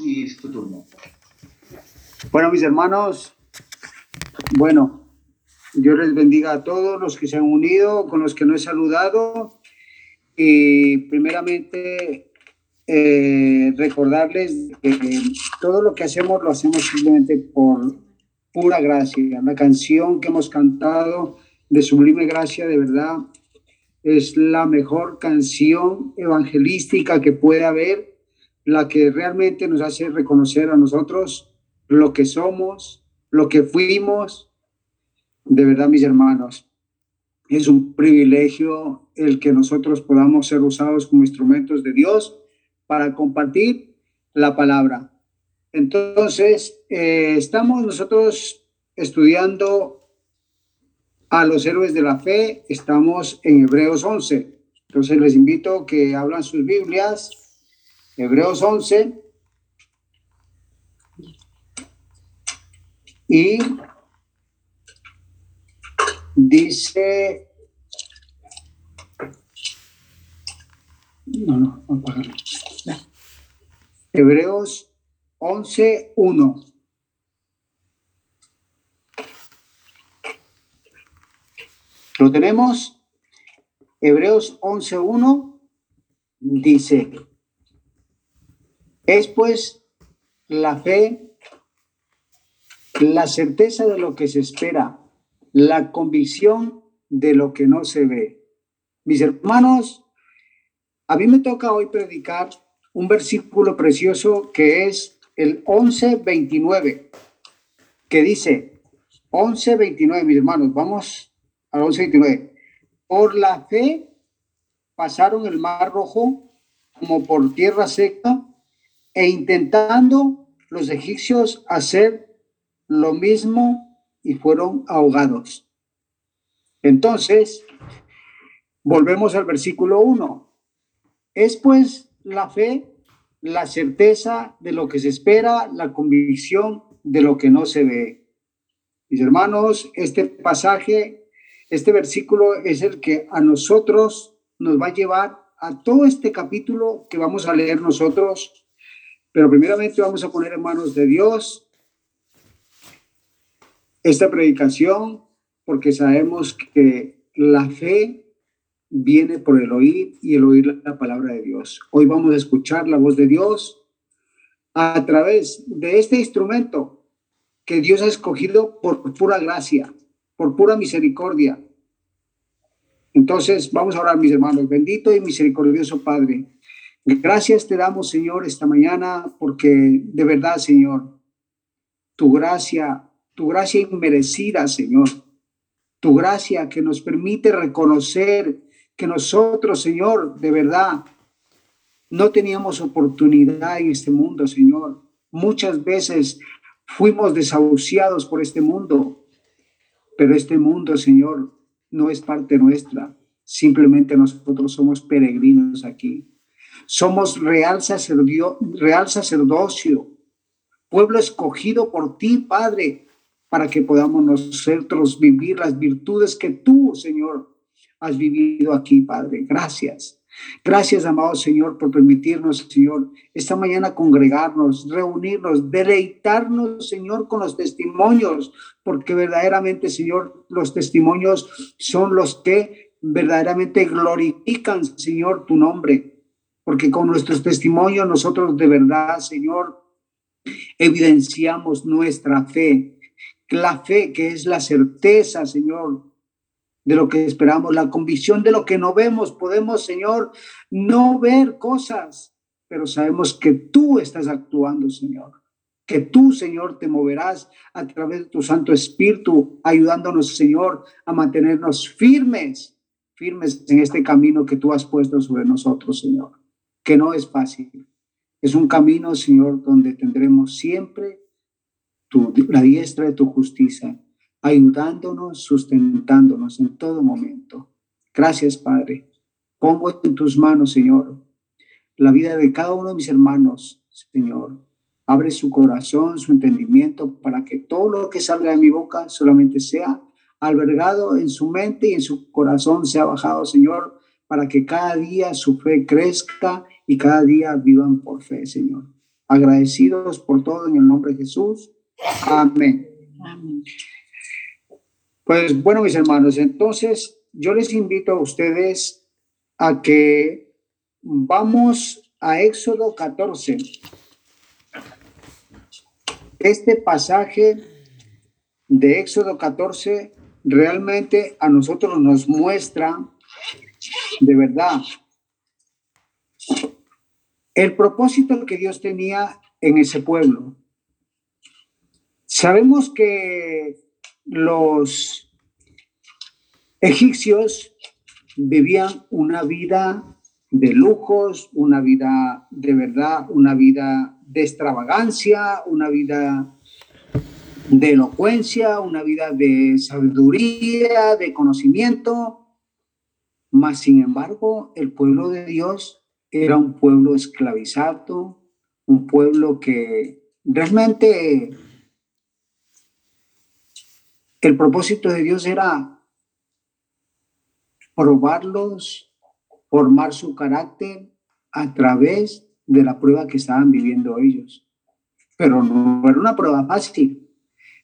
y es tu turno. Bueno, mis hermanos, bueno, Dios les bendiga a todos los que se han unido, con los que no he saludado. Y primeramente, eh, recordarles que todo lo que hacemos lo hacemos simplemente por pura gracia. La canción que hemos cantado de Sublime Gracia, de verdad, es la mejor canción evangelística que puede haber, la que realmente nos hace reconocer a nosotros lo que somos, lo que fuimos. De verdad, mis hermanos, es un privilegio el que nosotros podamos ser usados como instrumentos de Dios para compartir la palabra. Entonces, eh, estamos nosotros estudiando a los héroes de la fe, estamos en Hebreos 11. Entonces les invito que hablan sus Biblias, Hebreos 11. Y dice, no, no, no Hebreos 11, 1. ¿Lo tenemos? Hebreos 11.1 dice, es pues la fe, la certeza de lo que se espera, la convicción de lo que no se ve. Mis hermanos, a mí me toca hoy predicar un versículo precioso que es el 11.29, que dice, 11.29, mis hermanos, vamos al 11.29. Por la fe pasaron el mar rojo como por tierra seca e intentando los egipcios hacer lo mismo y fueron ahogados. Entonces, volvemos al versículo 1. Es pues la fe, la certeza de lo que se espera, la convicción de lo que no se ve. Mis hermanos, este pasaje este versículo es el que a nosotros nos va a llevar a todo este capítulo que vamos a leer nosotros, pero primeramente vamos a poner en manos de Dios esta predicación porque sabemos que la fe viene por el oír y el oír la palabra de Dios. Hoy vamos a escuchar la voz de Dios a través de este instrumento que Dios ha escogido por pura gracia por pura misericordia. Entonces, vamos a orar, mis hermanos. Bendito y misericordioso Padre. Gracias te damos, Señor, esta mañana, porque de verdad, Señor, tu gracia, tu gracia inmerecida, Señor, tu gracia que nos permite reconocer que nosotros, Señor, de verdad, no teníamos oportunidad en este mundo, Señor. Muchas veces fuimos desahuciados por este mundo, pero este mundo, Señor, no es parte nuestra. Simplemente nosotros somos peregrinos aquí. Somos real, sacerdocio, real sacerdocio, pueblo escogido por ti, Padre, para que podamos nosotros vivir las virtudes que tú, Señor, has vivido aquí, Padre. Gracias. Gracias, amado Señor, por permitirnos, Señor, esta mañana congregarnos, reunirnos, deleitarnos, Señor, con los testimonios, porque verdaderamente, Señor, los testimonios son los que verdaderamente glorifican, Señor, tu nombre, porque con nuestros testimonios nosotros de verdad, Señor, evidenciamos nuestra fe, la fe que es la certeza, Señor, de lo que esperamos, la convicción de lo que no vemos. Podemos, Señor, no ver cosas, pero sabemos que tú estás actuando, Señor. Que tú, Señor, te moverás a través de tu Santo Espíritu, ayudándonos, Señor, a mantenernos firmes, firmes en este camino que tú has puesto sobre nosotros, Señor. Que no es fácil. Es un camino, Señor, donde tendremos siempre tu, la diestra de tu justicia ayudándonos, sustentándonos en todo momento. Gracias, Padre. Pongo en tus manos, Señor, la vida de cada uno de mis hermanos, Señor. Abre su corazón, su entendimiento, para que todo lo que salga de mi boca solamente sea albergado en su mente y en su corazón, sea bajado, Señor, para que cada día su fe crezca y cada día vivan por fe, Señor. agradecidos por todo en el nombre de Jesús. Amén. Pues bueno, mis hermanos, entonces yo les invito a ustedes a que vamos a Éxodo 14. Este pasaje de Éxodo 14 realmente a nosotros nos muestra de verdad el propósito que Dios tenía en ese pueblo. Sabemos que los egipcios vivían una vida de lujos, una vida de verdad, una vida de extravagancia, una vida de elocuencia, una vida de sabiduría, de conocimiento. Mas, sin embargo, el pueblo de Dios era un pueblo esclavizado, un pueblo que realmente el propósito de Dios era probarlos, formar su carácter a través de la prueba que estaban viviendo ellos. Pero no era una prueba fácil.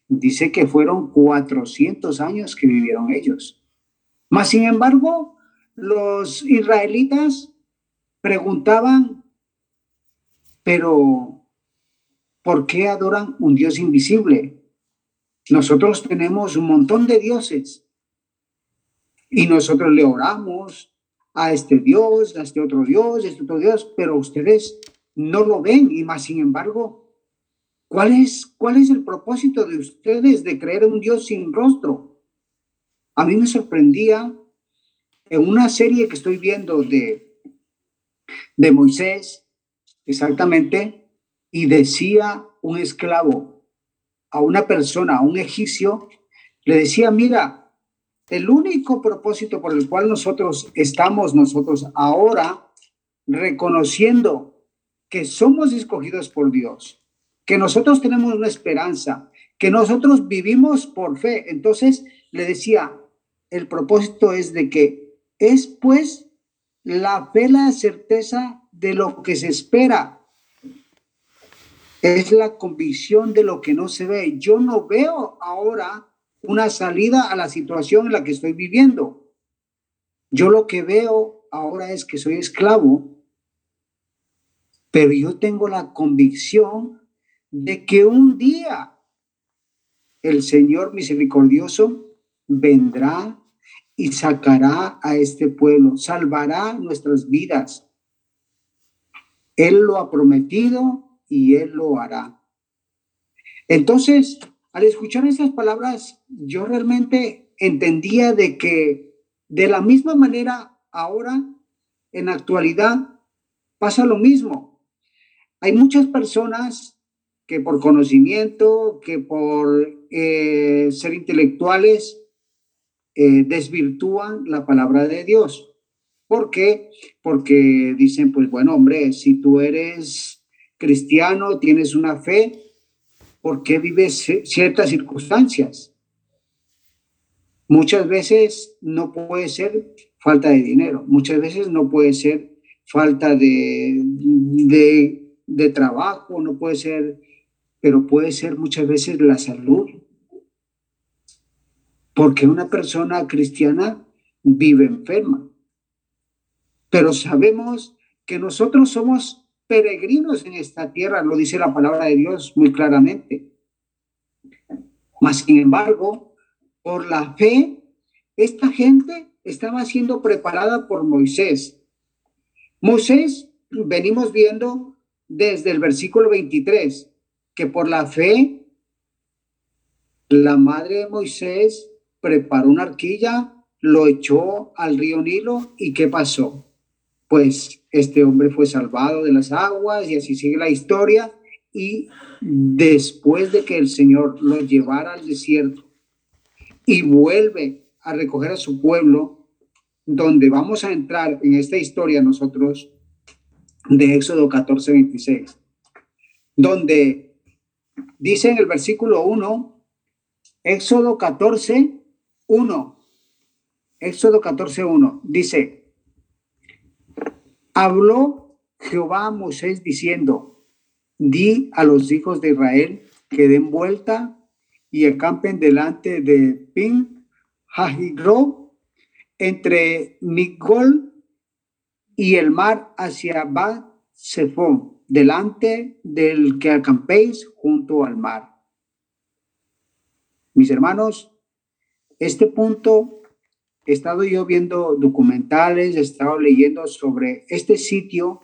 Dice que fueron 400 años que vivieron ellos. Mas, sin embargo, los israelitas preguntaban, pero ¿por qué adoran un Dios invisible? Nosotros tenemos un montón de dioses y nosotros le oramos a este Dios, a este otro Dios, a este otro Dios, pero ustedes no lo ven y más sin embargo, ¿cuál es, cuál es el propósito de ustedes de creer en un Dios sin rostro? A mí me sorprendía en una serie que estoy viendo de, de Moisés, exactamente, y decía un esclavo a una persona, a un egipcio, le decía, mira, el único propósito por el cual nosotros estamos nosotros ahora reconociendo que somos escogidos por Dios, que nosotros tenemos una esperanza, que nosotros vivimos por fe. Entonces le decía, el propósito es de que es pues la fe, la certeza de lo que se espera. Es la convicción de lo que no se ve. Yo no veo ahora una salida a la situación en la que estoy viviendo. Yo lo que veo ahora es que soy esclavo, pero yo tengo la convicción de que un día el Señor misericordioso vendrá y sacará a este pueblo, salvará nuestras vidas. Él lo ha prometido y Él lo hará. Entonces, al escuchar esas palabras, yo realmente entendía de que de la misma manera ahora, en la actualidad, pasa lo mismo. Hay muchas personas que por conocimiento, que por eh, ser intelectuales, eh, desvirtúan la palabra de Dios. ¿Por qué? Porque dicen, pues bueno, hombre, si tú eres cristiano, tienes una fe, ¿por qué vives ciertas circunstancias? Muchas veces no puede ser falta de dinero, muchas veces no puede ser falta de, de, de trabajo, no puede ser, pero puede ser muchas veces la salud, porque una persona cristiana vive enferma. Pero sabemos que nosotros somos peregrinos en esta tierra, lo dice la palabra de Dios muy claramente. Mas, sin embargo, por la fe, esta gente estaba siendo preparada por Moisés. Moisés, venimos viendo desde el versículo 23, que por la fe, la madre de Moisés preparó una arquilla, lo echó al río Nilo y ¿qué pasó? Pues este hombre fue salvado de las aguas y así sigue la historia y después de que el Señor lo llevara al desierto y vuelve a recoger a su pueblo, donde vamos a entrar en esta historia nosotros de Éxodo 14, 26, donde dice en el versículo 1, Éxodo 14, 1, Éxodo 14, 1, dice, habló Jehová a Moisés diciendo, di a los hijos de Israel que den vuelta y acampen delante de Pin Hajigro entre Migol y el mar hacia Bat Sefón, delante del que acampéis junto al mar. Mis hermanos, este punto he estado yo viendo documentales, he estado leyendo sobre este sitio.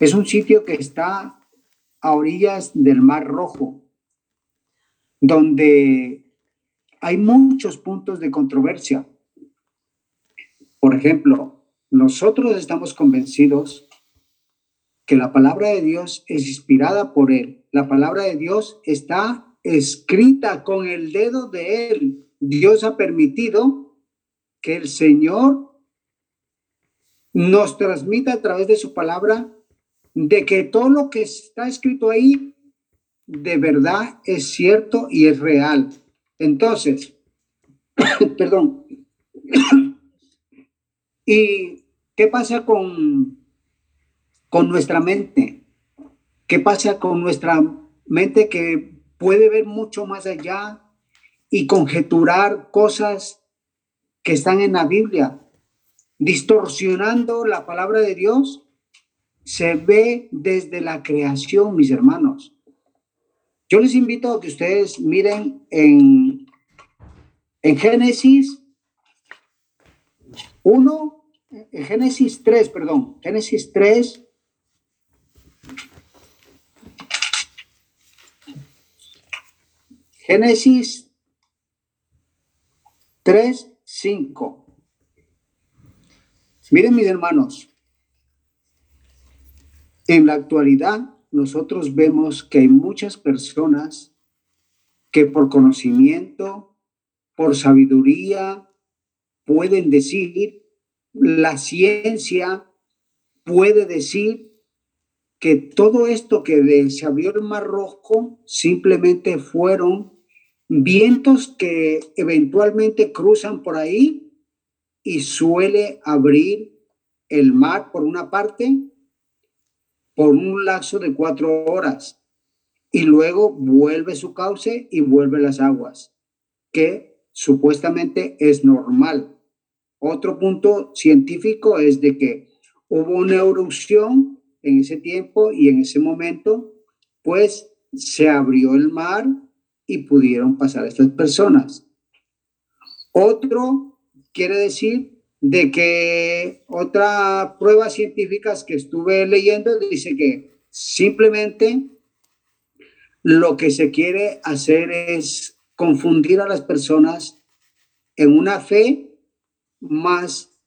Es un sitio que está a orillas del Mar Rojo, donde hay muchos puntos de controversia. Por ejemplo, nosotros estamos convencidos que la palabra de Dios es inspirada por Él. La palabra de Dios está escrita con el dedo de Él. Dios ha permitido que el Señor nos transmita a través de su palabra de que todo lo que está escrito ahí de verdad es cierto y es real. Entonces, perdón. ¿Y qué pasa con, con nuestra mente? ¿Qué pasa con nuestra mente que puede ver mucho más allá y conjeturar cosas que están en la Biblia, distorsionando la palabra de Dios? Se ve desde la creación, mis hermanos. Yo les invito a que ustedes miren en, en Génesis 1, en Génesis 3, perdón, Génesis 3. Génesis 3, 5. Miren mis hermanos, en la actualidad nosotros vemos que hay muchas personas que por conocimiento, por sabiduría, pueden decir, la ciencia puede decir que todo esto que se abrió el Mar Rojo simplemente fueron vientos que eventualmente cruzan por ahí y suele abrir el mar por una parte por un lapso de cuatro horas y luego vuelve su cauce y vuelve las aguas, que supuestamente es normal. Otro punto científico es de que hubo una erupción en ese tiempo y en ese momento, pues se abrió el mar y pudieron pasar estas personas. Otro quiere decir de que otra prueba científicas que estuve leyendo dice que simplemente lo que se quiere hacer es confundir a las personas en una fe más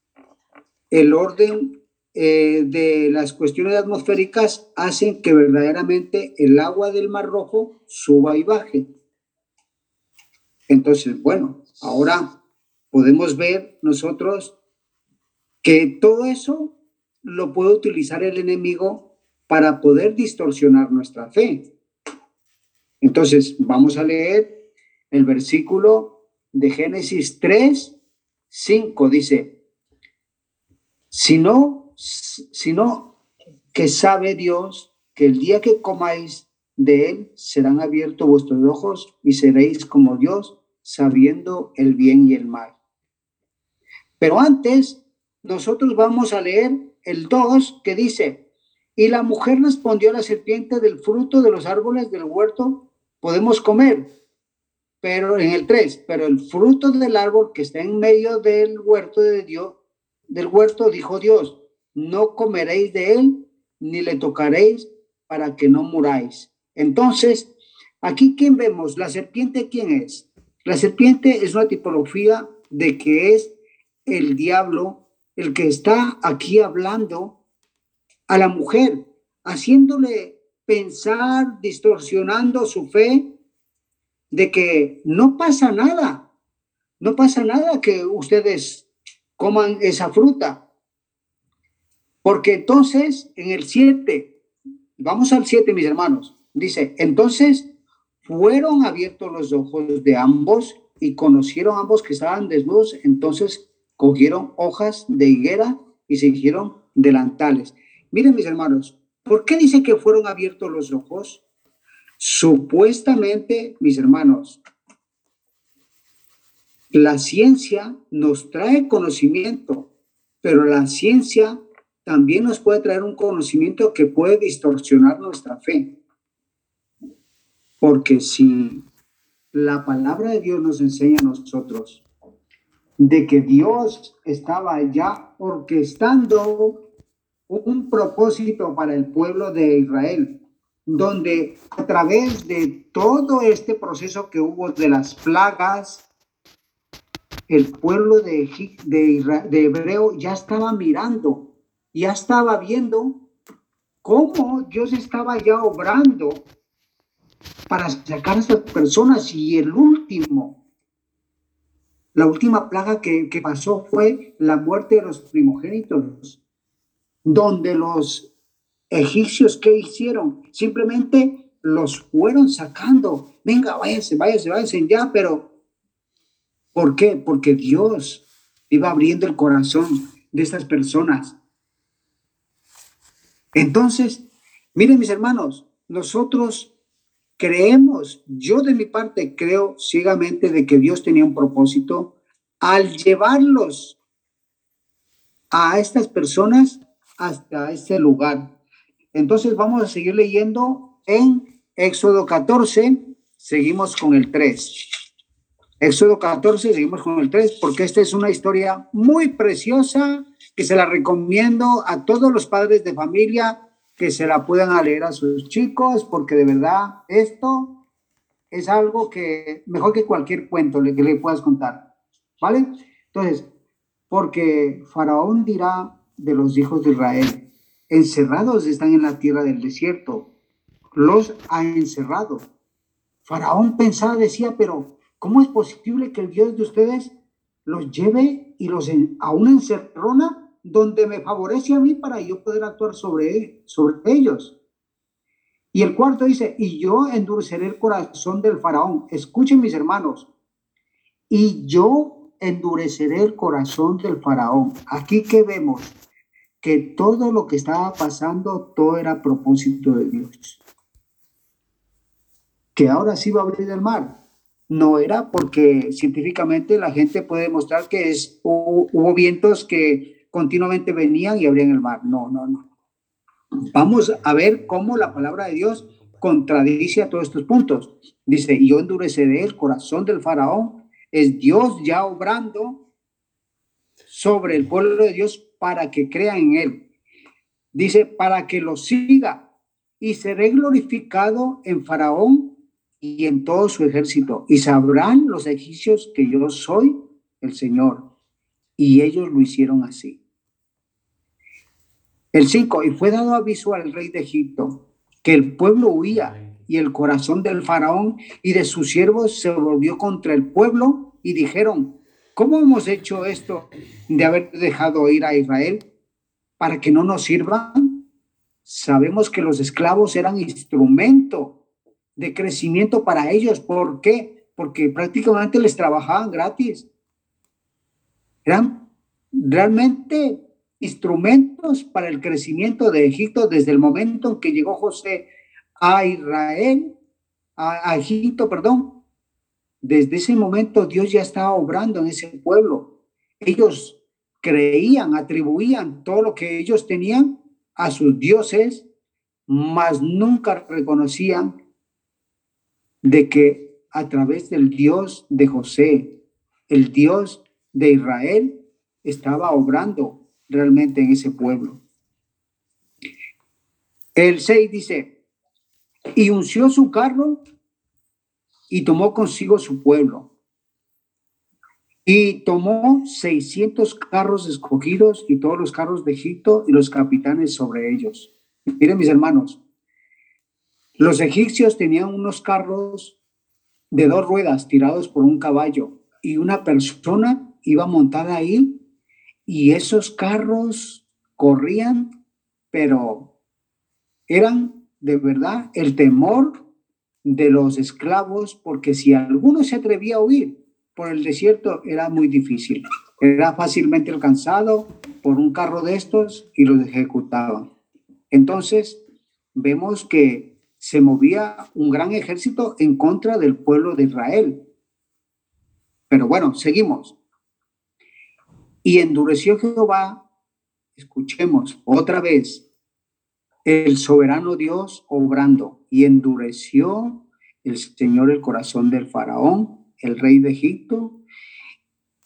el orden eh, de las cuestiones atmosféricas hacen que verdaderamente el agua del Mar Rojo suba y baje. Entonces, bueno, ahora podemos ver nosotros que todo eso lo puede utilizar el enemigo para poder distorsionar nuestra fe. Entonces, vamos a leer el versículo de Génesis 3, 5. Dice, si no, si no, que sabe Dios que el día que comáis de él serán abiertos vuestros ojos y seréis como Dios, sabiendo el bien y el mal. Pero antes nosotros vamos a leer el 2 que dice, y la mujer respondió a la serpiente del fruto de los árboles del huerto, podemos comer. Pero en el 3, pero el fruto del árbol que está en medio del huerto de Dios, del huerto, dijo Dios, no comeréis de él, ni le tocaréis para que no muráis. Entonces, aquí quién vemos, la serpiente quién es? La serpiente es una tipología de que es el diablo el que está aquí hablando a la mujer, haciéndole pensar, distorsionando su fe de que no pasa nada, no pasa nada que ustedes coman esa fruta. Porque entonces en el 7, vamos al 7 mis hermanos, dice, entonces fueron abiertos los ojos de ambos y conocieron ambos que estaban desnudos, entonces cogieron hojas de higuera y se hicieron delantales. Miren mis hermanos, ¿Por qué dice que fueron abiertos los ojos? Supuestamente, mis hermanos, la ciencia nos trae conocimiento, pero la ciencia también nos puede traer un conocimiento que puede distorsionar nuestra fe. Porque si la palabra de Dios nos enseña a nosotros de que Dios estaba ya orquestando un propósito para el pueblo de Israel, donde a través de todo este proceso que hubo de las plagas, el pueblo de, de, de Hebreo ya estaba mirando, ya estaba viendo cómo Dios estaba ya obrando para sacar a esas personas y el último, la última plaga que, que pasó fue la muerte de los primogénitos, donde los egipcios, ¿qué hicieron? Simplemente los fueron sacando. Venga, váyanse, váyanse, váyanse ya, pero ¿por qué? Porque Dios iba abriendo el corazón de estas personas. Entonces, miren mis hermanos, nosotros creemos, yo de mi parte creo ciegamente de que Dios tenía un propósito al llevarlos a estas personas hasta este lugar. Entonces vamos a seguir leyendo en Éxodo 14, seguimos con el 3. Éxodo 14, seguimos con el 3, porque esta es una historia muy preciosa que se la recomiendo a todos los padres de familia que se la puedan leer a sus chicos, porque de verdad esto es algo que mejor que cualquier cuento que le puedas contar. ¿Vale? Entonces, porque Faraón dirá de los hijos de Israel, encerrados están en la tierra del desierto, los ha encerrado. Faraón pensaba, decía, pero ¿cómo es posible que el Dios de ustedes los lleve y los a una encerrona donde me favorece a mí para yo poder actuar sobre, sobre ellos? Y el cuarto dice, y yo endureceré el corazón del faraón. Escuchen mis hermanos, y yo endureceré el corazón del faraón. Aquí que vemos que todo lo que estaba pasando, todo era propósito de Dios. Que ahora sí va a abrir el mar. No era porque científicamente la gente puede demostrar que es, hubo, vientos que continuamente venían y abrían el mar. No, no, no. Vamos a ver cómo la palabra de Dios contradice a todos estos puntos. Dice, yo endureceré el corazón del faraón. Es Dios ya obrando sobre el pueblo de Dios para que crea en él. Dice, para que lo siga y seré glorificado en Faraón y en todo su ejército. Y sabrán los egipcios que yo soy el Señor. Y ellos lo hicieron así. El 5, y fue dado aviso al rey de Egipto que el pueblo huía y el corazón del faraón y de sus siervos se volvió contra el pueblo y dijeron, ¿Cómo hemos hecho esto de haber dejado ir a Israel para que no nos sirvan? Sabemos que los esclavos eran instrumento de crecimiento para ellos. ¿Por qué? Porque prácticamente les trabajaban gratis. Eran realmente instrumentos para el crecimiento de Egipto desde el momento en que llegó José a Israel, a, Egipto, perdón, desde ese momento Dios ya estaba obrando en ese pueblo. Ellos creían, atribuían todo lo que ellos tenían a sus dioses, mas nunca reconocían de que a través del Dios de José, el Dios de Israel, estaba obrando realmente en ese pueblo. El 6 dice, y unció su carro y tomó consigo su pueblo. Y tomó 600 carros escogidos y todos los carros de Egipto y los capitanes sobre ellos. Miren mis hermanos, los egipcios tenían unos carros de dos ruedas tirados por un caballo y una persona iba montada ahí y esos carros corrían, pero eran de verdad el temor de los esclavos, porque si alguno se atrevía a huir por el desierto era muy difícil. Era fácilmente alcanzado por un carro de estos y los ejecutaban. Entonces, vemos que se movía un gran ejército en contra del pueblo de Israel. Pero bueno, seguimos. Y endureció Jehová, escuchemos otra vez, el soberano Dios obrando, y endureció el Señor el corazón del faraón, el rey de Egipto,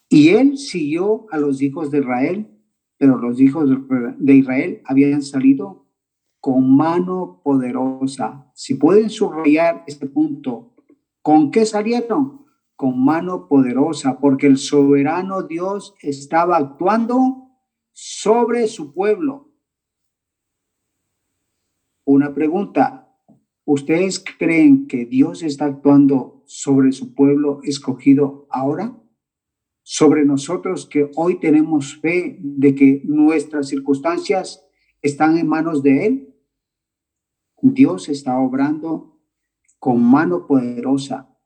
y él siguió a los hijos de Israel, pero los hijos de Israel habían salido con mano poderosa. Si pueden subrayar este punto, ¿con qué salieron? Con mano poderosa, porque el soberano Dios estaba actuando sobre su pueblo. Una pregunta, ¿ustedes creen que Dios está actuando sobre su pueblo escogido ahora? Sobre nosotros que hoy tenemos fe de que nuestras circunstancias están en manos de Él. Dios está obrando con mano poderosa.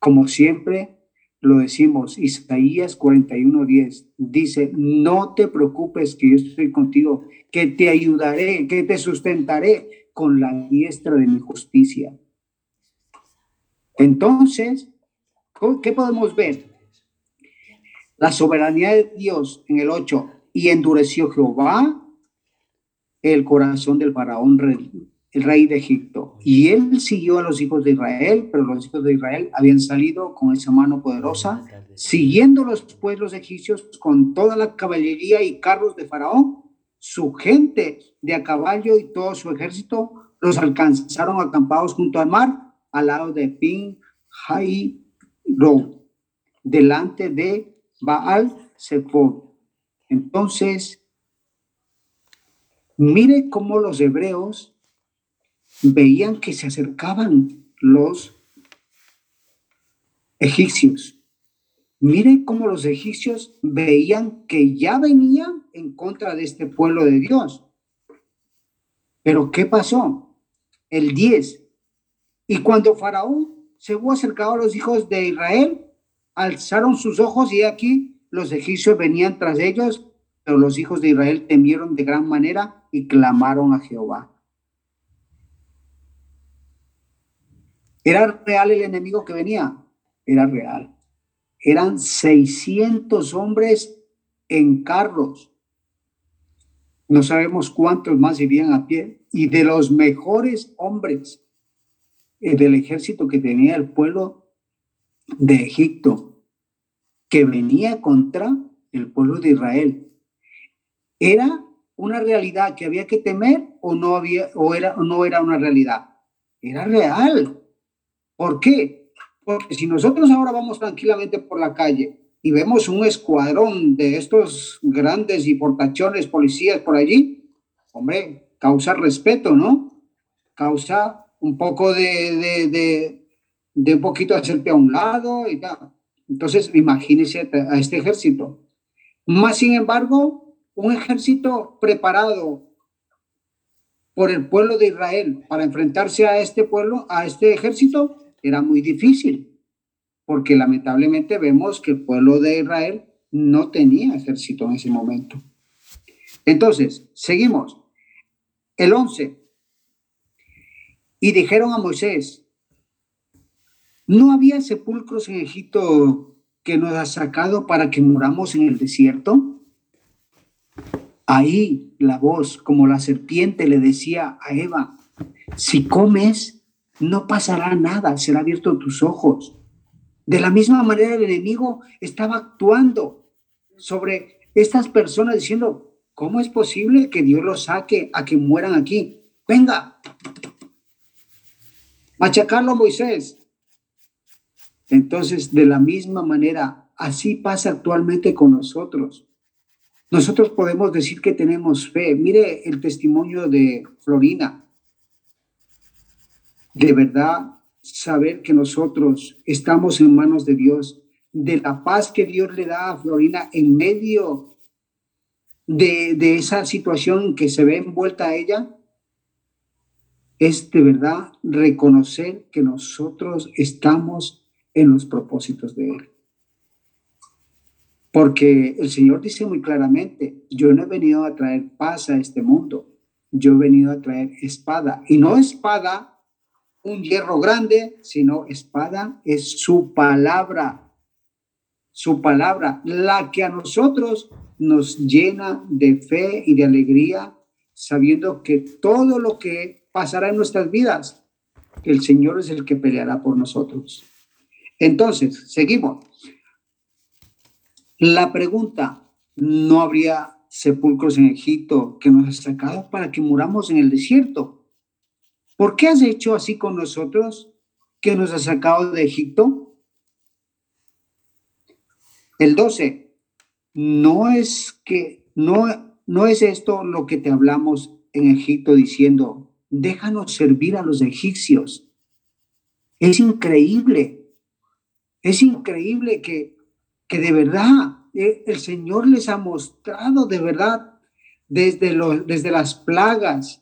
Como siempre lo decimos, Isaías 41:10 dice, no te preocupes que yo estoy contigo, que te ayudaré, que te sustentaré con la diestra de mi justicia. Entonces, ¿qué podemos ver? La soberanía de Dios en el 8, y endureció Jehová el corazón del faraón el rey de Egipto. Y él siguió a los hijos de Israel, pero los hijos de Israel habían salido con esa mano poderosa, siguiendo los pueblos egipcios con toda la caballería y carros de Faraón. Su gente de a caballo y todo su ejército los alcanzaron acampados junto al mar, al lado de Pin Hai delante de Baal Zephon. Entonces, mire cómo los hebreos veían que se acercaban los egipcios. Miren cómo los egipcios veían que ya venían en contra de este pueblo de Dios. Pero ¿qué pasó? El 10. Y cuando Faraón se hubo acercado a los hijos de Israel, alzaron sus ojos y aquí los egipcios venían tras ellos, pero los hijos de Israel temieron de gran manera y clamaron a Jehová. ¿Era real el enemigo que venía? Era real. Eran 600 hombres en carros. No sabemos cuántos más irían a pie. Y de los mejores hombres eh, del ejército que tenía el pueblo de Egipto, que venía contra el pueblo de Israel. ¿Era una realidad que había que temer o no, había, o era, o no era una realidad? Era real. ¿Por qué? Porque si nosotros ahora vamos tranquilamente por la calle y vemos un escuadrón de estos grandes y portachones policías por allí, hombre, causa respeto, ¿no? Causa un poco de, de, de, un poquito hacerte a un lado y tal. Entonces, imagínese a este ejército. Más sin embargo, un ejército preparado por el pueblo de Israel para enfrentarse a este pueblo, a este ejército, era muy difícil, porque lamentablemente vemos que el pueblo de Israel no tenía ejército en ese momento. Entonces, seguimos. El 11. Y dijeron a Moisés, ¿no había sepulcros en Egipto que nos ha sacado para que muramos en el desierto? Ahí la voz, como la serpiente, le decía a Eva, si comes no pasará nada, será abierto tus ojos. De la misma manera el enemigo estaba actuando sobre estas personas diciendo, ¿cómo es posible que Dios los saque a que mueran aquí? Venga, machacarlo Moisés. Entonces, de la misma manera, así pasa actualmente con nosotros. Nosotros podemos decir que tenemos fe. Mire el testimonio de Florina de verdad saber que nosotros estamos en manos de Dios, de la paz que Dios le da a Florina en medio de, de esa situación que se ve envuelta a ella, es de verdad reconocer que nosotros estamos en los propósitos de Él. Porque el Señor dice muy claramente, yo no he venido a traer paz a este mundo, yo he venido a traer espada. Y no espada, un hierro grande, sino espada es su palabra. Su palabra, la que a nosotros nos llena de fe y de alegría, sabiendo que todo lo que pasará en nuestras vidas, el Señor es el que peleará por nosotros. Entonces, seguimos. La pregunta, ¿no habría sepulcros en Egipto que nos has sacado para que muramos en el desierto. ¿Por qué has hecho así con nosotros que nos has sacado de Egipto? El 12. No es que no no es esto lo que te hablamos en Egipto diciendo, déjanos servir a los egipcios. Es increíble. Es increíble que que de verdad eh, el Señor les ha mostrado de verdad desde, desde las plagas,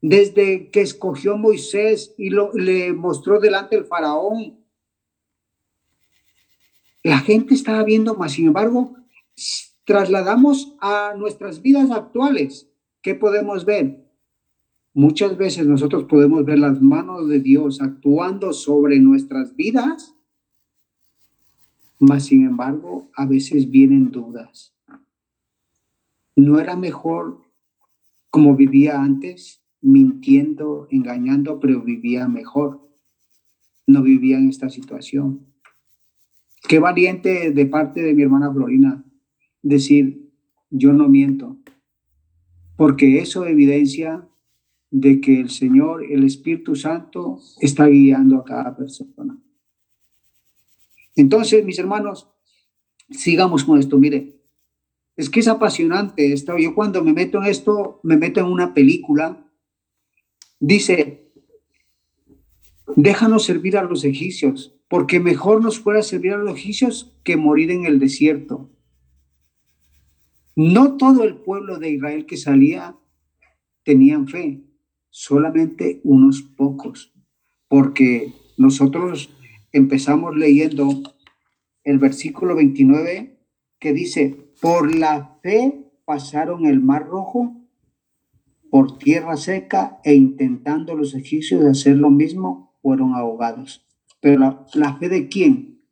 desde que escogió Moisés y lo, le mostró delante el faraón. La gente estaba viendo más, sin embargo, trasladamos a nuestras vidas actuales. ¿Qué podemos ver? Muchas veces nosotros podemos ver las manos de Dios actuando sobre nuestras vidas mas, sin embargo, a veces vienen dudas. ¿No era mejor como vivía antes, mintiendo, engañando, pero vivía mejor? No vivía en esta situación. Qué valiente de parte de mi hermana Florina decir, yo no miento, porque eso evidencia de que el Señor, el Espíritu Santo, está guiando a cada persona. Entonces, mis hermanos, sigamos con esto. Mire, es que es apasionante esto. Yo cuando me meto en esto, me meto en una película. Dice, déjanos servir a los egipcios, porque mejor nos fuera servir a los egipcios que morir en el desierto. No todo el pueblo de Israel que salía tenían fe, solamente unos pocos, porque nosotros empezamos leyendo el versículo 29 que dice, por la fe pasaron el mar rojo por tierra seca e intentando los egipcios hacer lo mismo, fueron ahogados. Pero la, la fe de quién?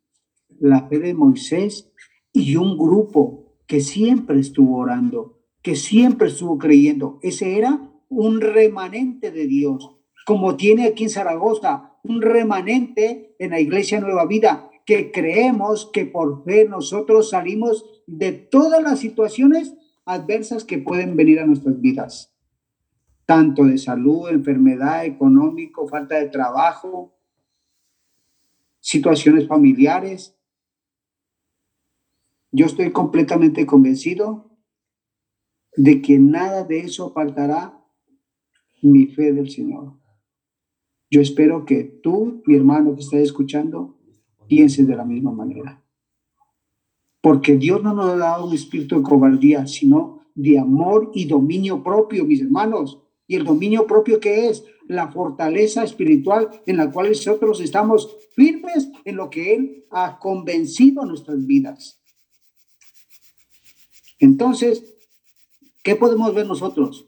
La fe de Moisés y un grupo que siempre estuvo orando, que siempre estuvo creyendo. Ese era un remanente de Dios, como tiene aquí en Zaragoza un remanente en la iglesia Nueva Vida, que creemos que por fe nosotros salimos de todas las situaciones adversas que pueden venir a nuestras vidas, tanto de salud, enfermedad, económico, falta de trabajo, situaciones familiares. Yo estoy completamente convencido de que nada de eso apartará mi fe del Señor. Yo espero que tú, mi hermano que estás escuchando, pienses de la misma manera. Porque Dios no nos ha dado un espíritu de cobardía, sino de amor y dominio propio, mis hermanos. ¿Y el dominio propio que es? La fortaleza espiritual en la cual nosotros estamos firmes en lo que Él ha convencido a nuestras vidas. Entonces, ¿qué podemos ver nosotros?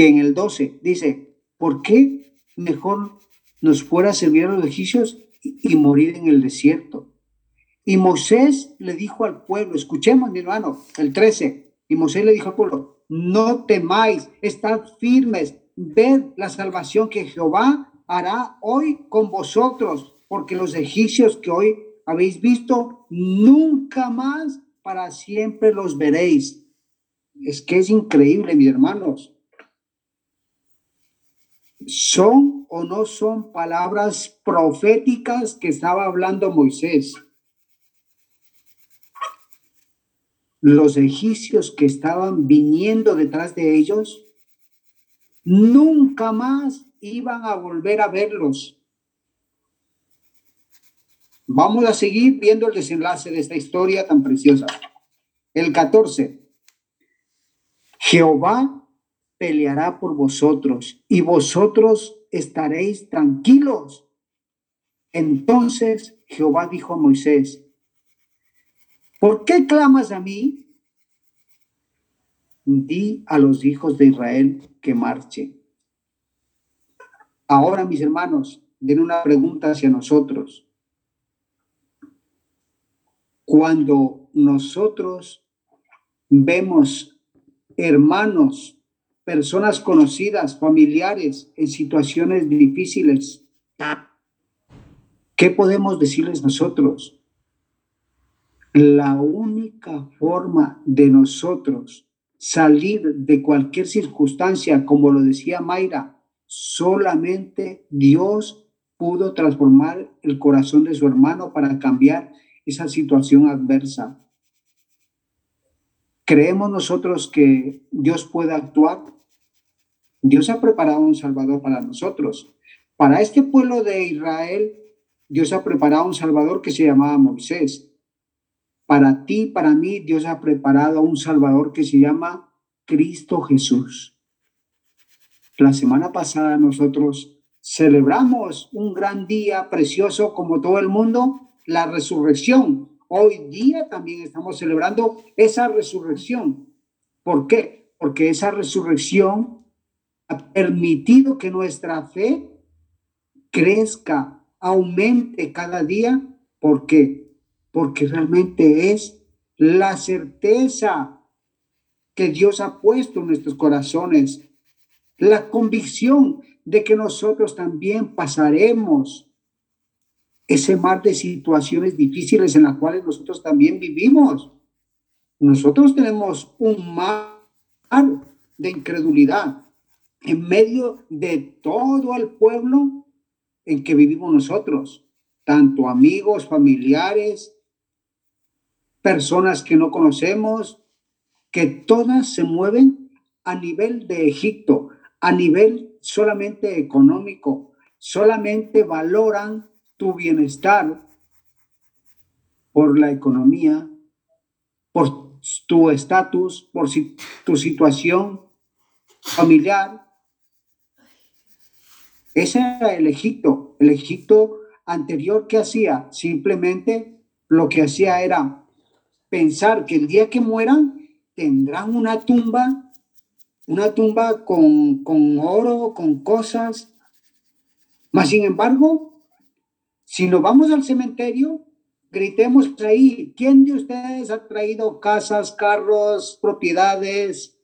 que en el 12 dice, ¿por qué mejor nos fuera a servir a los egipcios y, morir en el desierto? Y Moisés le dijo al pueblo, escuchemos mi hermano, el 13, y Moisés le dijo al pueblo, no temáis, estad firmes, ved la salvación que Jehová hará hoy con vosotros, porque los egipcios que hoy habéis visto, nunca más para siempre los veréis. Es que es increíble, mis hermanos. ¿Son o no son palabras proféticas que estaba hablando Moisés? Los egipcios que estaban viniendo detrás de ellos nunca más iban a volver a verlos. Vamos a seguir viendo el desenlace de esta historia tan preciosa. El 14. Jehová peleará por vosotros y vosotros estaréis tranquilos. Entonces Jehová dijo a Moisés, ¿por qué clamas a mí? di a los hijos de Israel que marchen. Ahora, mis hermanos, den una pregunta hacia nosotros. Cuando nosotros vemos hermanos, personas conocidas, familiares en situaciones difíciles, ¿qué podemos decirles nosotros? La única forma de nosotros salir de cualquier circunstancia, como lo decía Mayra, solamente Dios pudo transformar el corazón de su hermano para cambiar esa situación adversa. ¿Creemos nosotros que Dios puede actuar? Dios ha preparado un Salvador para nosotros. Para este pueblo de Israel, Dios ha preparado un Salvador que se llamaba Moisés. Para ti, para mí, Dios ha preparado un Salvador que se llama Cristo Jesús. La semana pasada nosotros celebramos un gran día precioso como todo el mundo, la resurrección. Hoy día también estamos celebrando esa resurrección. ¿Por qué? Porque esa resurrección ha permitido que nuestra fe crezca, aumente cada día. ¿Por qué? Porque realmente es la certeza que Dios ha puesto en nuestros corazones, la convicción de que nosotros también pasaremos ese mar de situaciones difíciles en las cuales nosotros también vivimos. Nosotros tenemos un mar de incredulidad en medio de todo el pueblo en que vivimos nosotros, tanto amigos, familiares, personas que no conocemos, que todas se mueven a nivel de Egipto, a nivel solamente económico, solamente valoran tu bienestar por la economía, por tu estatus, por tu situación familiar. Ese era el Egipto. El Egipto anterior que hacía, simplemente lo que hacía era pensar que el día que mueran tendrán una tumba, una tumba con, con oro, con cosas. Mas, sin embargo, si nos vamos al cementerio, gritemos ahí, ¿quién de ustedes ha traído casas, carros, propiedades,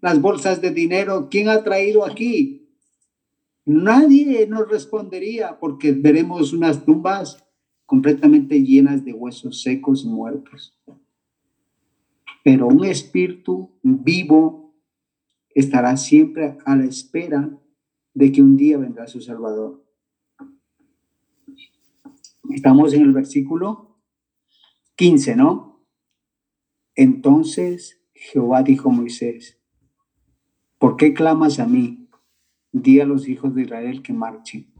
las bolsas de dinero? ¿Quién ha traído aquí? Nadie nos respondería porque veremos unas tumbas completamente llenas de huesos secos y muertos pero un espíritu vivo estará siempre a la espera de que un día vendrá su Salvador. Estamos en el versículo 15, ¿no? Entonces Jehová dijo a Moisés, ¿por qué clamas a mí? Di a los hijos de Israel que marchen.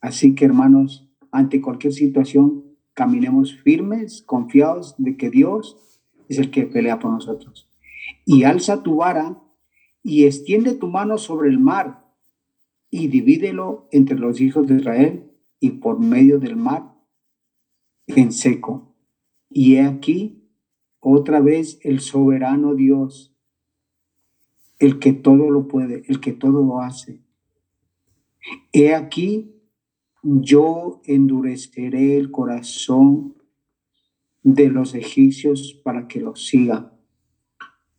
Así que hermanos, ante cualquier situación, caminemos firmes, confiados de que Dios es el que pelea por nosotros. Y alza tu vara y extiende tu mano sobre el mar y divídelo entre los hijos de Israel y por medio del mar en seco. Y he aquí otra vez el soberano Dios, el que todo lo puede, el que todo lo hace. He aquí yo endureceré el corazón de los egipcios para que los sigan.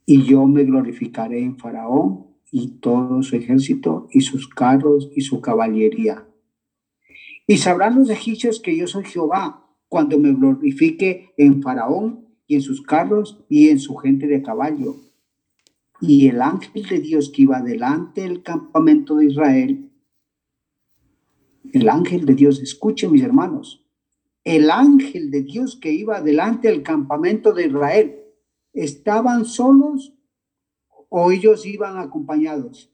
Y yo me glorificaré en Faraón y todo su ejército y sus carros y su caballería. Y sabrán los egipcios que yo soy Jehová cuando me glorifique en Faraón y en sus carros y en su gente de caballo. Y el ángel de Dios que iba delante del campamento de Israel, el ángel de Dios, escuchen mis hermanos, el ángel de Dios que iba delante del campamento de Israel, ¿estaban solos o ellos iban acompañados?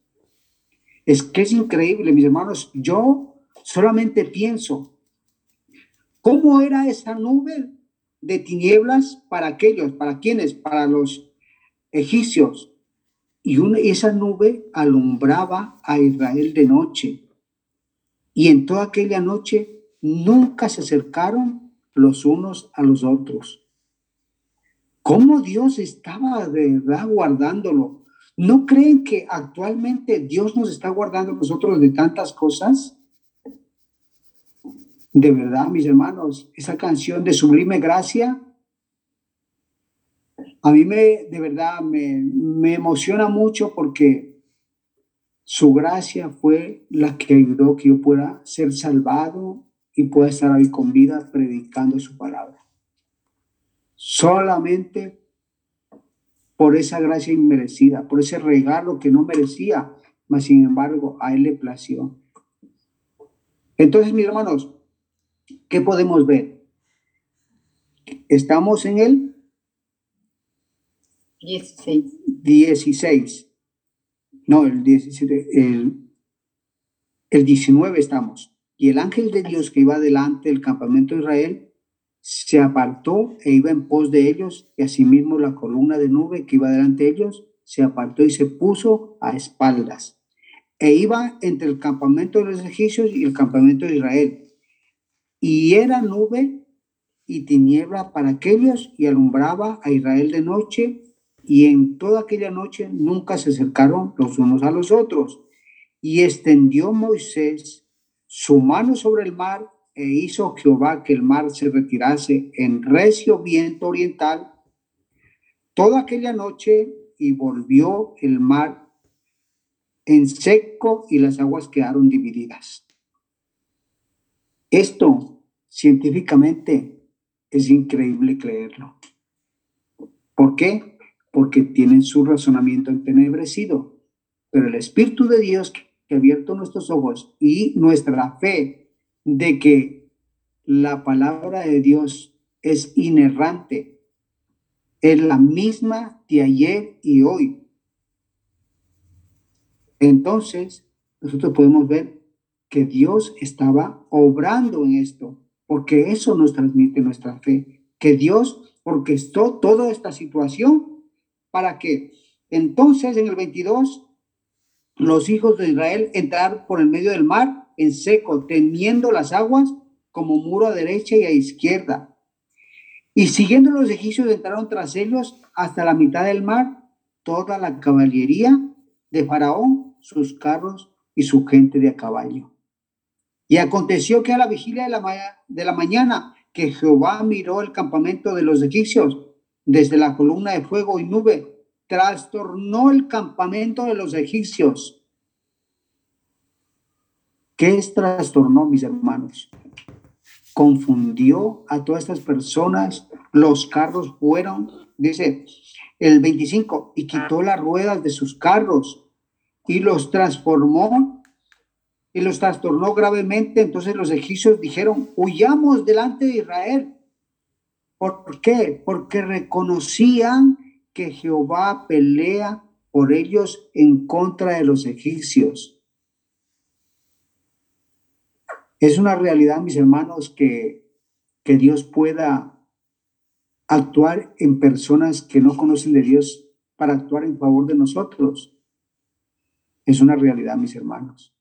Es que es increíble, mis hermanos. Yo solamente pienso, ¿cómo era esa nube de tinieblas para aquellos, para quienes, para los egipcios? Y esa nube alumbraba a Israel de noche. Y en toda aquella noche nunca se acercaron los unos a los otros. ¿Cómo Dios estaba de verdad guardándolo? ¿No creen que actualmente Dios nos está guardando nosotros de tantas cosas? De verdad, mis hermanos, esa canción de Sublime Gracia, a mí me, de verdad, me, me emociona mucho porque su gracia fue la que ayudó que yo pueda ser salvado y pueda estar ahí con vida predicando su palabra. Solamente por esa gracia inmerecida, por ese regalo que no merecía, mas sin embargo a él le plació. Entonces, mis hermanos, ¿qué podemos ver? Estamos en el 16. 16. No, el 17, el, el 19 estamos. Y el ángel de Dios que iba delante del campamento de Israel se apartó e iba en pos de ellos, y asimismo la columna de nube que iba delante de ellos se apartó y se puso a espaldas. E iba entre el campamento de los egipcios y el campamento de Israel. Y era nube y tiniebla para aquellos y alumbraba a Israel de noche, y en toda aquella noche nunca se acercaron los unos a los otros. Y extendió Moisés su mano sobre el mar e hizo Jehová que el mar se retirase en recio viento oriental toda aquella noche y volvió el mar en seco y las aguas quedaron divididas. Esto científicamente es increíble creerlo. ¿Por qué? Porque tienen su razonamiento entenebrecido. Pero el Espíritu de Dios que abierto nuestros ojos y nuestra fe de que la palabra de Dios es inerrante, es la misma de ayer y hoy. Entonces, nosotros podemos ver que Dios estaba obrando en esto, porque eso nos transmite nuestra fe, que Dios orquestó toda esta situación para que entonces en el 22 los hijos de Israel entraran por el medio del mar en seco, teniendo las aguas como muro a derecha y a izquierda. Y siguiendo los egipcios entraron tras ellos hasta la mitad del mar toda la caballería de Faraón, sus carros y su gente de a caballo. Y aconteció que a la vigilia de la, de la mañana que Jehová miró el campamento de los egipcios desde la columna de fuego y nube, trastornó el campamento de los egipcios ¿Qué es trastornó, mis hermanos? Confundió a todas estas personas, los carros fueron, dice el 25, y quitó las ruedas de sus carros y los transformó y los trastornó gravemente. Entonces los egipcios dijeron, huyamos delante de Israel. ¿Por qué? Porque reconocían que Jehová pelea por ellos en contra de los egipcios. Es una realidad, mis hermanos, que, que Dios pueda actuar en personas que no conocen de Dios para actuar en favor de nosotros. Es una realidad, mis hermanos.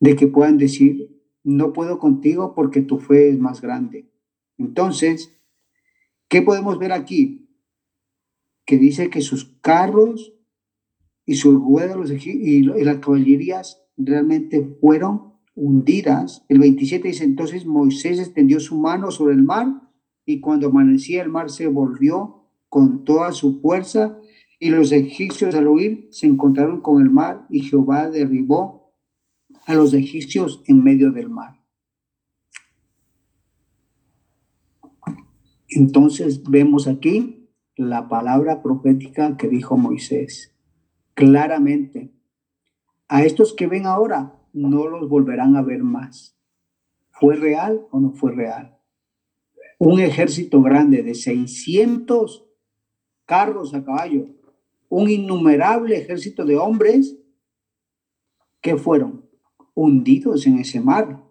De que puedan decir, no puedo contigo porque tu fe es más grande. Entonces, ¿qué podemos ver aquí? Que dice que sus carros y sus ruedas y las caballerías realmente fueron hundidas. El 27 dice, entonces Moisés extendió su mano sobre el mar y cuando amanecía el mar se volvió con toda su fuerza y los egipcios al huir se encontraron con el mar y Jehová derribó a los egipcios en medio del mar. Entonces vemos aquí la palabra profética que dijo Moisés. Claramente, a estos que ven ahora, no los volverán a ver más. ¿Fue real o no fue real? Un ejército grande de 600 carros a caballo, un innumerable ejército de hombres que fueron hundidos en ese mar.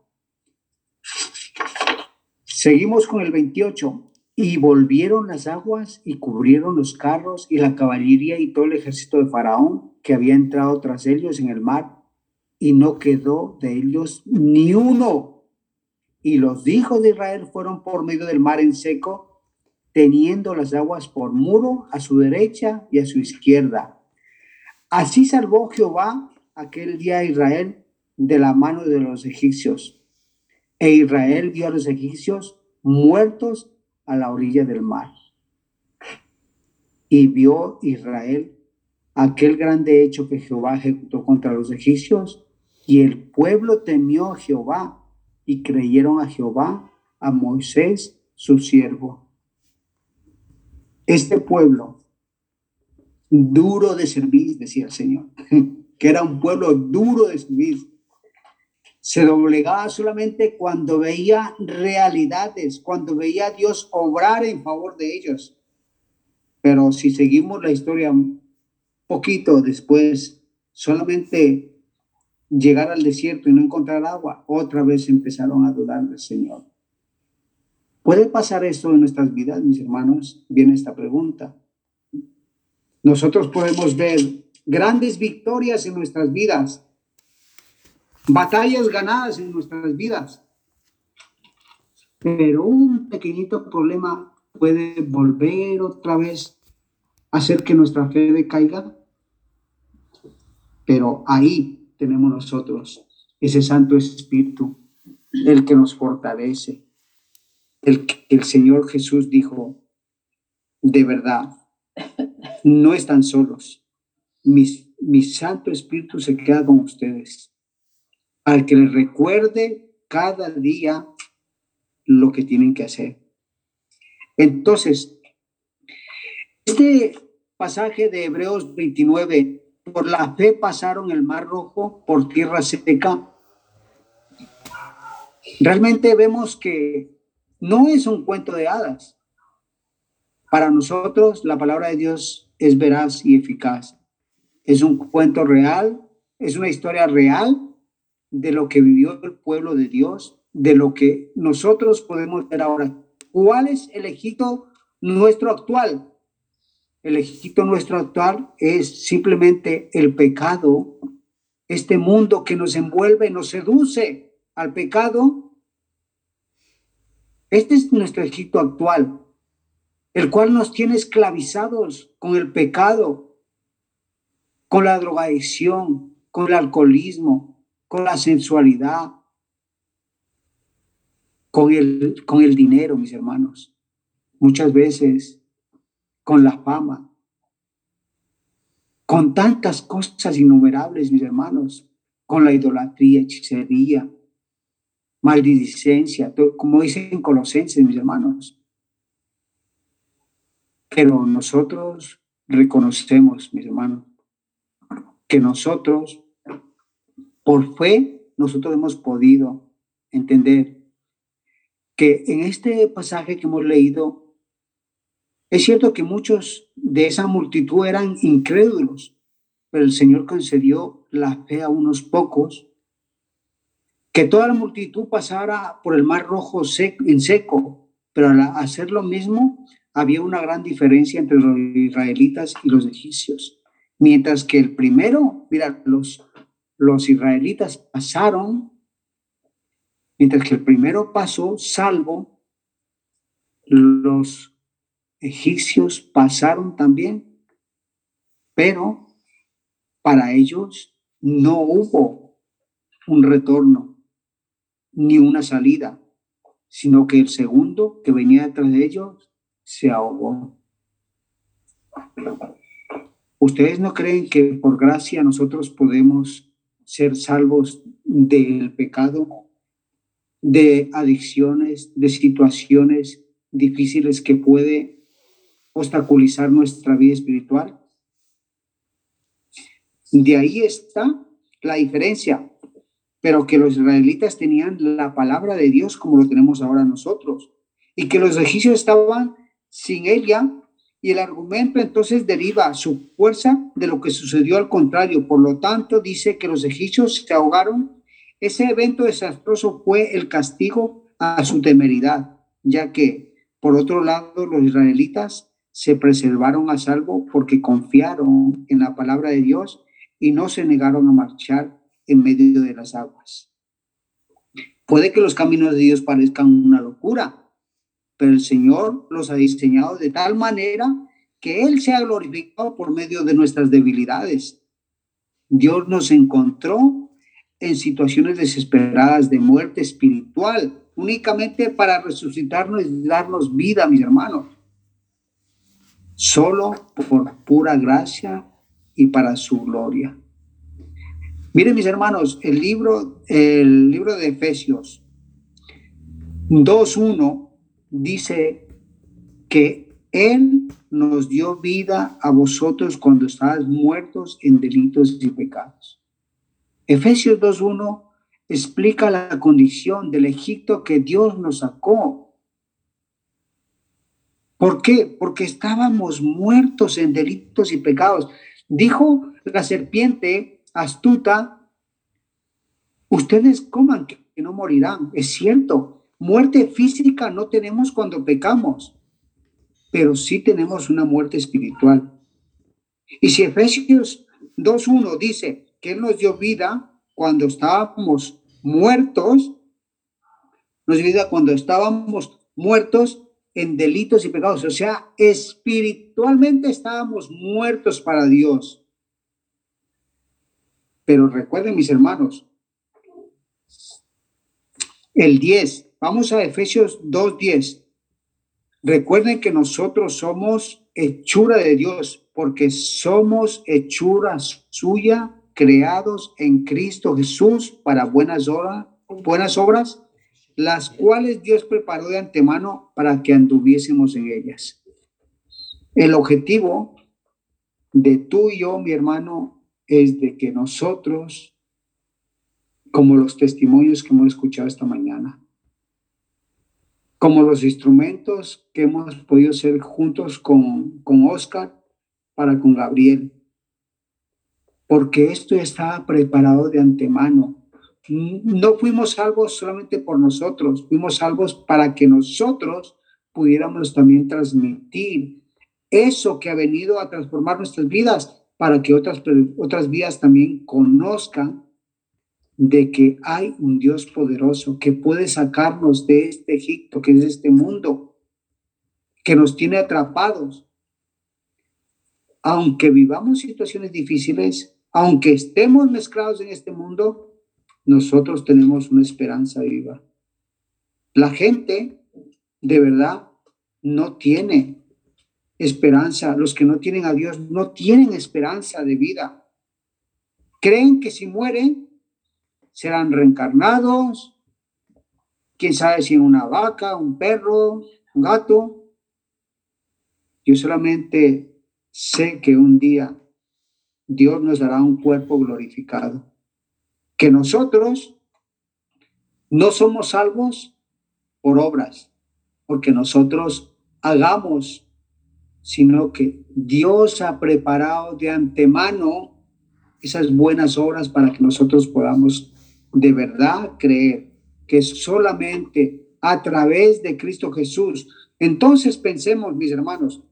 Seguimos con el 28. Y volvieron las aguas y cubrieron los carros y la caballería y todo el ejército de Faraón que había entrado tras ellos en el mar y no quedó de ellos ni uno. Y los hijos de Israel fueron por medio del mar en seco, teniendo las aguas por muro a su derecha y a su izquierda. Así salvó Jehová aquel día a Israel de la mano de los egipcios. E Israel vio a los egipcios muertos a la orilla del mar. Y vio Israel aquel grande hecho que Jehová ejecutó contra los egipcios, y el pueblo temió a Jehová y creyeron a Jehová, a Moisés, su siervo. Este pueblo, duro de servir, decía el Señor, que era un pueblo duro de servir, se doblegaba solamente cuando veía realidades, cuando veía a Dios obrar en favor de ellos. Pero si seguimos la historia poquito después, solamente llegar al desierto y no encontrar agua, otra vez empezaron a dudar del Señor. ¿Puede pasar esto en nuestras vidas, mis hermanos? Viene esta pregunta. Nosotros podemos ver grandes victorias en nuestras vidas, batallas ganadas en nuestras vidas, pero un pequeñito problema puede volver otra vez a hacer que nuestra fe decaiga. Pero ahí tenemos nosotros ese Santo Espíritu, el que nos fortalece, el que el Señor Jesús dijo, de verdad, no están solos. Mi, mi Santo Espíritu se queda con ustedes. Al que les recuerde cada día lo que tienen que hacer. Entonces, este pasaje de Hebreos 29 por la fe pasaron el mar rojo por tierra seca. Realmente vemos que no es un cuento de hadas. Para nosotros la palabra de Dios es veraz y eficaz. Es un cuento real, es una historia real de lo que vivió el pueblo de Dios, de lo que nosotros podemos ver ahora. ¿Cuál es el Egipto nuestro actual? el Egipto nuestro actual es simplemente el pecado, este mundo que nos envuelve, nos seduce al pecado. Este es nuestro Egipto actual, el cual nos tiene esclavizados con el pecado, con la drogadicción, con el alcoholismo, con la sensualidad, con el, con el dinero, mis hermanos. Muchas veces con la fama, con tantas cosas innumerables, mis hermanos, con la idolatría, hechicería, maldicencia, como dicen Colosenses, mis hermanos. Pero nosotros reconocemos, mis hermanos, que nosotros, por fe, nosotros hemos podido entender que en este pasaje que hemos leído es cierto que muchos de esa multitud eran incrédulos, pero el Señor concedió la fe a unos pocos, que toda la multitud pasara por el mar rojo en seco, pero al hacer lo mismo había una gran diferencia entre los israelitas y los egipcios. Mientras que el primero, mira, los, los israelitas pasaron, mientras que el primero pasó salvo, los egipcios pasaron también, pero para ellos no hubo un retorno ni una salida, sino que el segundo que venía detrás de ellos se ahogó. ¿Ustedes no creen que por gracia nosotros podemos ser salvos del pecado, de adicciones, de situaciones difíciles que puede obstaculizar nuestra vida espiritual. De ahí está la diferencia, pero que los israelitas tenían la palabra de Dios como lo tenemos ahora nosotros, y que los egipcios estaban sin ella, y el argumento entonces deriva su fuerza de lo que sucedió al contrario. Por lo tanto, dice que los egipcios se ahogaron. Ese evento desastroso fue el castigo a su temeridad, ya que, por otro lado, los israelitas se preservaron a salvo porque confiaron en la palabra de Dios y no se negaron a marchar en medio de las aguas. Puede que los caminos de Dios parezcan una locura, el Señor los ha diseñado de tal manera que Él sea glorificado por medio de nuestras debilidades. Dios nos encontró en situaciones desesperadas de muerte espiritual, únicamente para resucitarnos y darnos vida, mis hermanos. Solo por pura gracia y para su gloria. Miren, mis hermanos, el libro, el libro de Efesios 2.1 dice que Él nos dio vida a vosotros cuando estabas muertos en delitos y pecados. Efesios 2.1 explica la condición del Egipto que Dios nos sacó. ¿Por qué? Porque estábamos muertos en delitos y pecados. Dijo la serpiente astuta, ustedes coman que no morirán. Es cierto, muerte física no tenemos cuando pecamos, pero sí tenemos una muerte espiritual. Y si Efesios 2.1 dice que Él nos dio vida cuando estábamos muertos, nos dio vida cuando estábamos muertos en delitos y pecados, o sea, espiritualmente estábamos muertos para Dios. Pero recuerden, mis hermanos, el 10, vamos a Efesios 2.10. Recuerden que nosotros somos hechura de Dios, porque somos hechura suya, creados en Cristo Jesús para buenas obras, buenas obras, las cuales Dios preparó de antemano para que anduviésemos en ellas. El objetivo de tú y yo, mi hermano, es de que nosotros, como los testimonios que hemos escuchado esta mañana, como los instrumentos que hemos podido ser juntos con, con Oscar para con Gabriel, porque esto estaba preparado de antemano. No fuimos salvos solamente por nosotros, fuimos salvos para que nosotros pudiéramos también transmitir eso que ha venido a transformar nuestras vidas para que otras, otras vidas también conozcan de que hay un Dios poderoso que puede sacarnos de este Egipto, que es este mundo, que nos tiene atrapados. Aunque vivamos situaciones difíciles, aunque estemos mezclados en este mundo, nosotros tenemos una esperanza viva. La gente de verdad no tiene esperanza. Los que no tienen a Dios no tienen esperanza de vida. Creen que si mueren serán reencarnados, quién sabe si una vaca, un perro, un gato. Yo solamente sé que un día Dios nos dará un cuerpo glorificado. Que nosotros no somos salvos por obras, porque nosotros hagamos sino que Dios ha preparado de antemano esas buenas obras para que nosotros podamos de verdad creer que solamente a través de Cristo Jesús. Entonces pensemos, mis hermanos,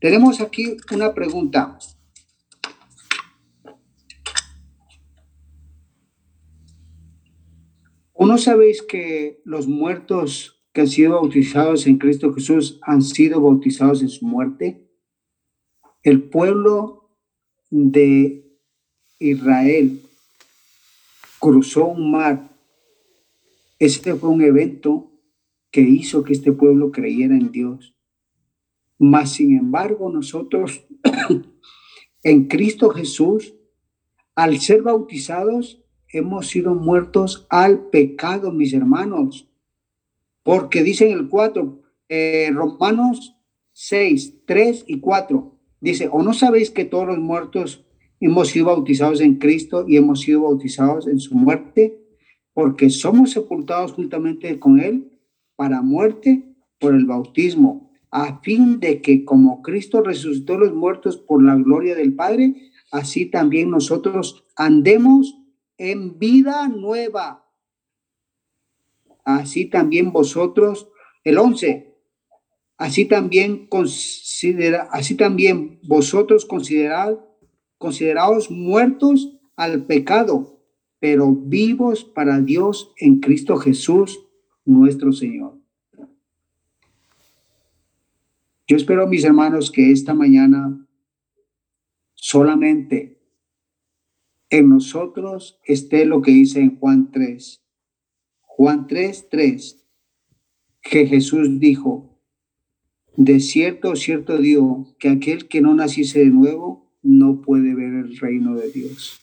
tenemos aquí una pregunta. ¿O no sabéis que los muertos que han sido bautizados en Cristo Jesús han sido bautizados en su muerte. El pueblo de Israel cruzó un mar. Este fue un evento que hizo que este pueblo creyera en Dios. Mas, sin embargo, nosotros en Cristo Jesús, al ser bautizados, hemos sido muertos al pecado, mis hermanos. Porque dice en el 4, eh, Romanos 6, 3 y 4, dice, ¿o no sabéis que todos los muertos hemos sido bautizados en Cristo y hemos sido bautizados en su muerte? Porque somos sepultados juntamente con Él para muerte por el bautismo, a fin de que como Cristo resucitó los muertos por la gloria del Padre, así también nosotros andemos en vida nueva así también vosotros, el 11, así también considera, así también vosotros considerad, considerados muertos al pecado, pero vivos para Dios en Cristo Jesús, nuestro Señor. Yo espero, mis hermanos, que esta mañana solamente en nosotros esté lo que dice en Juan 3. Juan 3, 3, que Jesús dijo, de cierto, cierto digo, que aquel que no naciese de nuevo no puede ver el reino de Dios.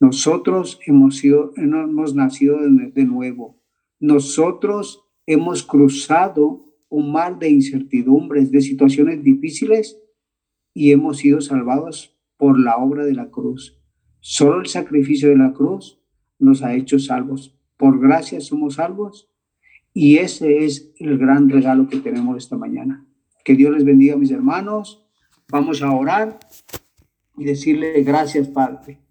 Nosotros hemos, sido, hemos nacido de nuevo. Nosotros hemos cruzado un mar de incertidumbres, de situaciones difíciles y hemos sido salvados por la obra de la cruz. Solo el sacrificio de la cruz nos ha hecho salvos. Por gracia somos salvos y ese es el gran regalo que tenemos esta mañana. Que Dios les bendiga, mis hermanos. Vamos a orar y decirle gracias, Padre.